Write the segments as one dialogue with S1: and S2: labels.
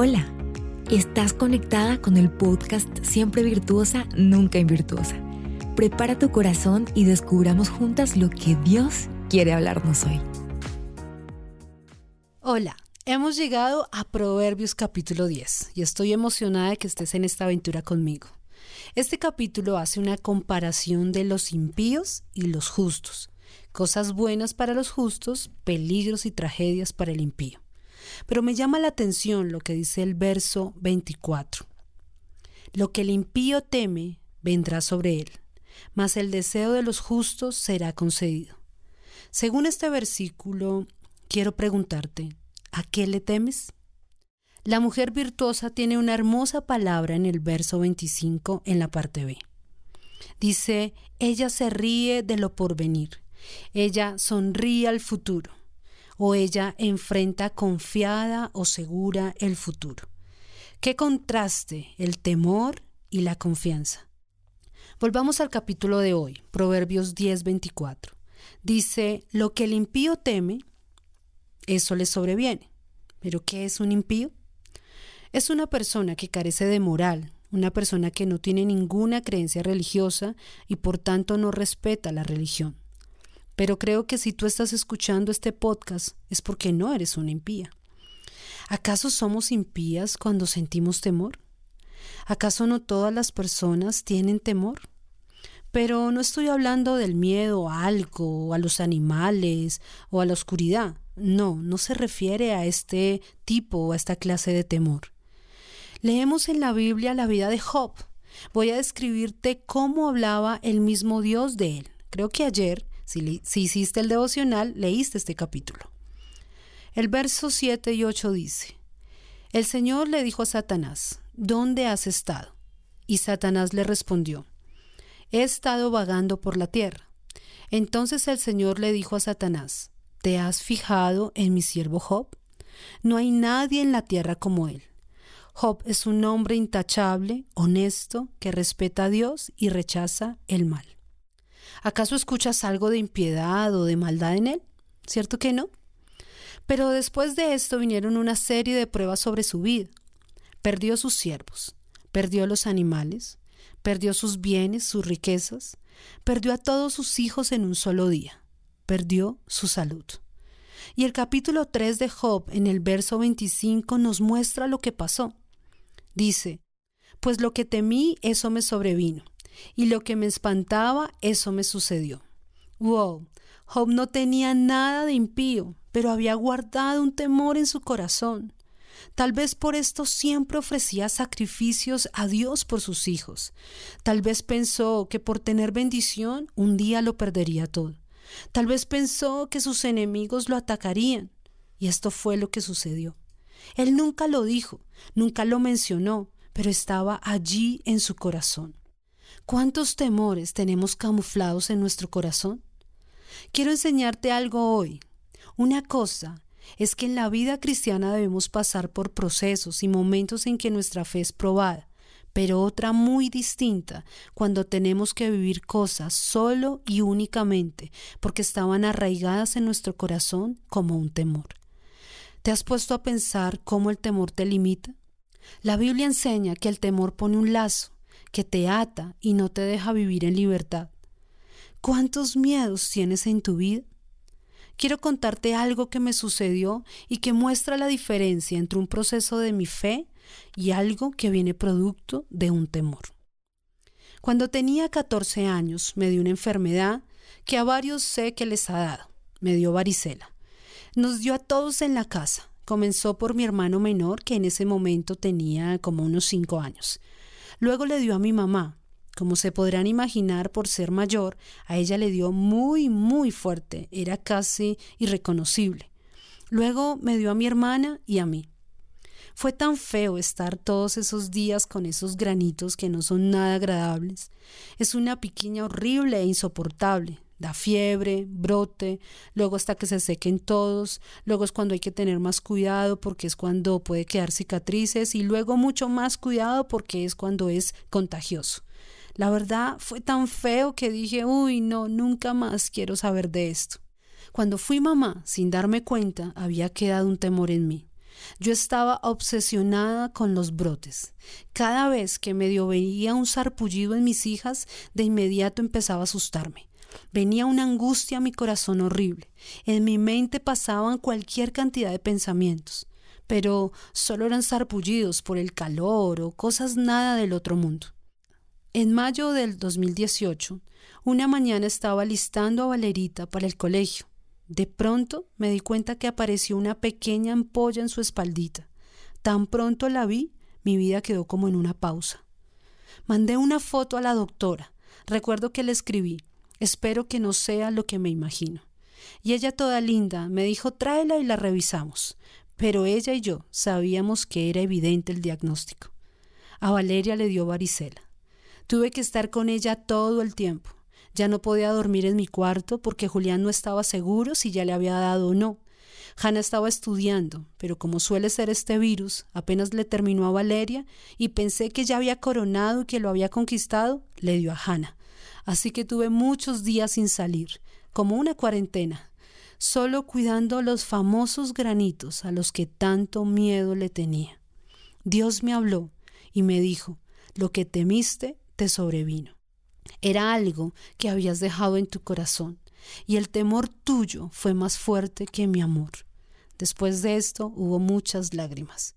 S1: Hola, estás conectada con el podcast Siempre Virtuosa, Nunca Invirtuosa. Prepara tu corazón y descubramos juntas lo que Dios quiere hablarnos hoy.
S2: Hola, hemos llegado a Proverbios capítulo 10 y estoy emocionada de que estés en esta aventura conmigo. Este capítulo hace una comparación de los impíos y los justos, cosas buenas para los justos, peligros y tragedias para el impío. Pero me llama la atención lo que dice el verso 24. Lo que el impío teme vendrá sobre él, mas el deseo de los justos será concedido. Según este versículo, quiero preguntarte, ¿a qué le temes? La mujer virtuosa tiene una hermosa palabra en el verso 25 en la parte B. Dice, ella se ríe de lo porvenir, ella sonríe al futuro o ella enfrenta confiada o segura el futuro. Qué contraste el temor y la confianza. Volvamos al capítulo de hoy, Proverbios 10:24. Dice, lo que el impío teme, eso le sobreviene. ¿Pero qué es un impío? Es una persona que carece de moral, una persona que no tiene ninguna creencia religiosa y por tanto no respeta la religión. Pero creo que si tú estás escuchando este podcast es porque no eres una impía. ¿Acaso somos impías cuando sentimos temor? ¿Acaso no todas las personas tienen temor? Pero no estoy hablando del miedo a algo, a los animales, o a la oscuridad. No, no se refiere a este tipo o a esta clase de temor. Leemos en la Biblia la vida de Job. Voy a describirte cómo hablaba el mismo Dios de él. Creo que ayer si, hiciste el devocional, leíste este capítulo. El verso 7 y 8 dice, El Señor le dijo a Satanás, ¿dónde has estado? Y Satanás le respondió, He estado vagando por la tierra. Entonces el Señor le dijo a Satanás, ¿te has fijado en mi siervo Job? No hay nadie en la tierra como él. Job es un hombre intachable, honesto, que respeta a Dios y rechaza el mal. ¿Acaso escuchas algo de impiedad o de maldad en él? ¿Cierto que no? Pero después de esto vinieron una serie de pruebas sobre su vida. Perdió sus siervos, perdió los animales, perdió sus bienes, sus riquezas, perdió a todos sus hijos en un solo día, perdió su salud. Y el capítulo 3 de Job en el verso 25 nos muestra lo que pasó. Dice, pues lo que temí, eso me sobrevino y lo que me espantaba, eso me sucedió. Wow, Job no tenía nada de impío, pero había guardado un temor en su corazón. Tal vez por esto siempre ofrecía sacrificios a Dios por sus hijos. Tal vez pensó que por tener bendición un día lo perdería todo. Tal vez pensó que sus enemigos lo atacarían. Y esto fue lo que sucedió. Él nunca lo dijo, nunca lo mencionó, pero estaba allí en su corazón. ¿Cuántos temores tenemos camuflados en nuestro corazón? Quiero enseñarte algo hoy. Una cosa es que en la vida cristiana debemos pasar por procesos y momentos en que nuestra fe es probada, pero otra muy distinta cuando tenemos que vivir cosas solo y únicamente porque estaban arraigadas en nuestro corazón como un temor. ¿Te has puesto a pensar cómo el temor te limita? La Biblia enseña que el temor pone un lazo que te ata y no te deja vivir en libertad. ¿Cuántos miedos tienes en tu vida? Quiero contarte algo que me sucedió y que muestra la diferencia entre un proceso de mi fe y algo que viene producto de un temor. Cuando tenía 14 años me dio una enfermedad que a varios sé que les ha dado. Me dio varicela. Nos dio a todos en la casa. Comenzó por mi hermano menor, que en ese momento tenía como unos 5 años. Luego le dio a mi mamá. Como se podrán imaginar, por ser mayor, a ella le dio muy, muy fuerte, era casi irreconocible. Luego me dio a mi hermana y a mí. Fue tan feo estar todos esos días con esos granitos que no son nada agradables. Es una piquiña horrible e insoportable da fiebre, brote, luego hasta que se sequen todos, luego es cuando hay que tener más cuidado porque es cuando puede quedar cicatrices y luego mucho más cuidado porque es cuando es contagioso. La verdad fue tan feo que dije, uy, no, nunca más quiero saber de esto. Cuando fui mamá, sin darme cuenta, había quedado un temor en mí. Yo estaba obsesionada con los brotes. Cada vez que medio veía un sarpullido en mis hijas, de inmediato empezaba a asustarme. Venía una angustia a mi corazón horrible. En mi mente pasaban cualquier cantidad de pensamientos, pero solo eran sarpullidos por el calor o cosas nada del otro mundo. En mayo del 2018, una mañana estaba listando a Valerita para el colegio. De pronto me di cuenta que apareció una pequeña ampolla en su espaldita. Tan pronto la vi, mi vida quedó como en una pausa. Mandé una foto a la doctora. Recuerdo que le escribí, Espero que no sea lo que me imagino. Y ella toda linda me dijo tráela y la revisamos. Pero ella y yo sabíamos que era evidente el diagnóstico. A Valeria le dio varicela. Tuve que estar con ella todo el tiempo. Ya no podía dormir en mi cuarto porque Julián no estaba seguro si ya le había dado o no. Hanna estaba estudiando, pero como suele ser este virus, apenas le terminó a Valeria y pensé que ya había coronado y que lo había conquistado, le dio a Hanna así que tuve muchos días sin salir, como una cuarentena, solo cuidando los famosos granitos a los que tanto miedo le tenía. Dios me habló y me dijo, lo que temiste te sobrevino. Era algo que habías dejado en tu corazón, y el temor tuyo fue más fuerte que mi amor. Después de esto hubo muchas lágrimas.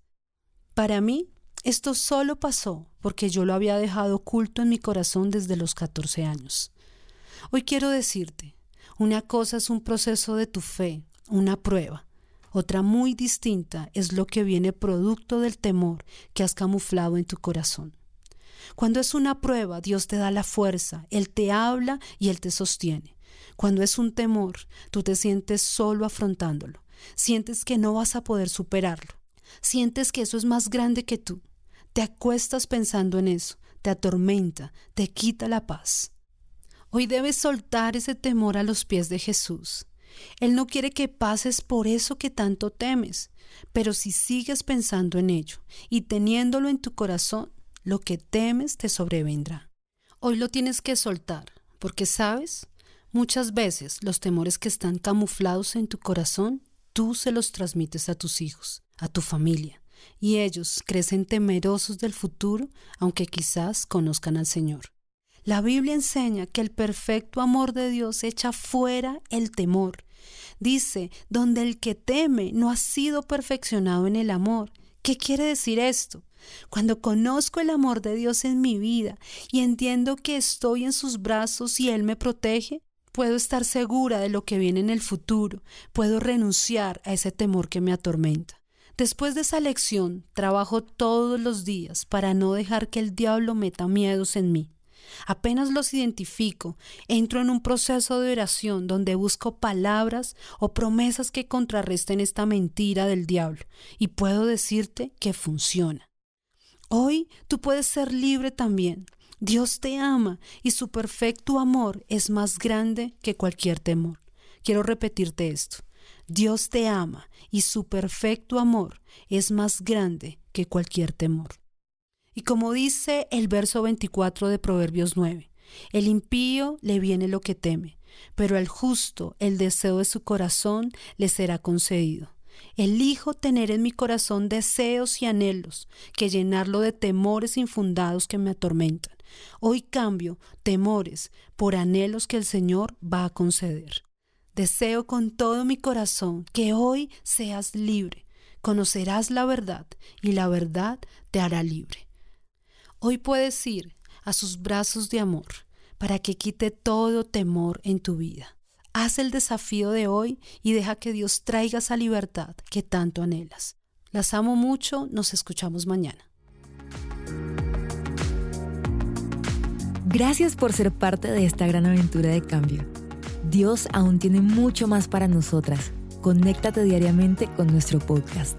S2: Para mí esto solo pasó porque yo lo había dejado oculto en mi corazón desde los 14 años. Hoy quiero decirte, una cosa es un proceso de tu fe, una prueba. Otra muy distinta es lo que viene producto del temor que has camuflado en tu corazón. Cuando es una prueba, Dios te da la fuerza, Él te habla y Él te sostiene. Cuando es un temor, tú te sientes solo afrontándolo, sientes que no vas a poder superarlo, sientes que eso es más grande que tú. Te acuestas pensando en eso, te atormenta, te quita la paz. Hoy debes soltar ese temor a los pies de Jesús. Él no quiere que pases por eso que tanto temes, pero si sigues pensando en ello y teniéndolo en tu corazón, lo que temes te sobrevendrá. Hoy lo tienes que soltar, porque sabes, muchas veces los temores que están camuflados en tu corazón, tú se los transmites a tus hijos, a tu familia, y ellos crecen temerosos del futuro, aunque quizás conozcan al Señor. La Biblia enseña que el perfecto amor de Dios echa fuera el temor. Dice, donde el que teme no ha sido perfeccionado en el amor. ¿Qué quiere decir esto? Cuando conozco el amor de Dios en mi vida y entiendo que estoy en sus brazos y Él me protege, puedo estar segura de lo que viene en el futuro, puedo renunciar a ese temor que me atormenta. Después de esa lección, trabajo todos los días para no dejar que el diablo meta miedos en mí. Apenas los identifico, entro en un proceso de oración donde busco palabras o promesas que contrarresten esta mentira del diablo y puedo decirte que funciona. Hoy tú puedes ser libre también. Dios te ama y su perfecto amor es más grande que cualquier temor. Quiero repetirte esto. Dios te ama y su perfecto amor es más grande que cualquier temor. Y como dice el verso 24 de Proverbios 9, el impío le viene lo que teme, pero al justo el deseo de su corazón le será concedido. Elijo tener en mi corazón deseos y anhelos que llenarlo de temores infundados que me atormentan. Hoy cambio temores por anhelos que el Señor va a conceder. Deseo con todo mi corazón que hoy seas libre. Conocerás la verdad y la verdad te hará libre. Hoy puedes ir a sus brazos de amor para que quite todo temor en tu vida. Haz el desafío de hoy y deja que Dios traiga esa libertad que tanto anhelas. Las amo mucho, nos escuchamos mañana.
S1: Gracias por ser parte de esta gran aventura de cambio. Dios aún tiene mucho más para nosotras. Conéctate diariamente con nuestro podcast.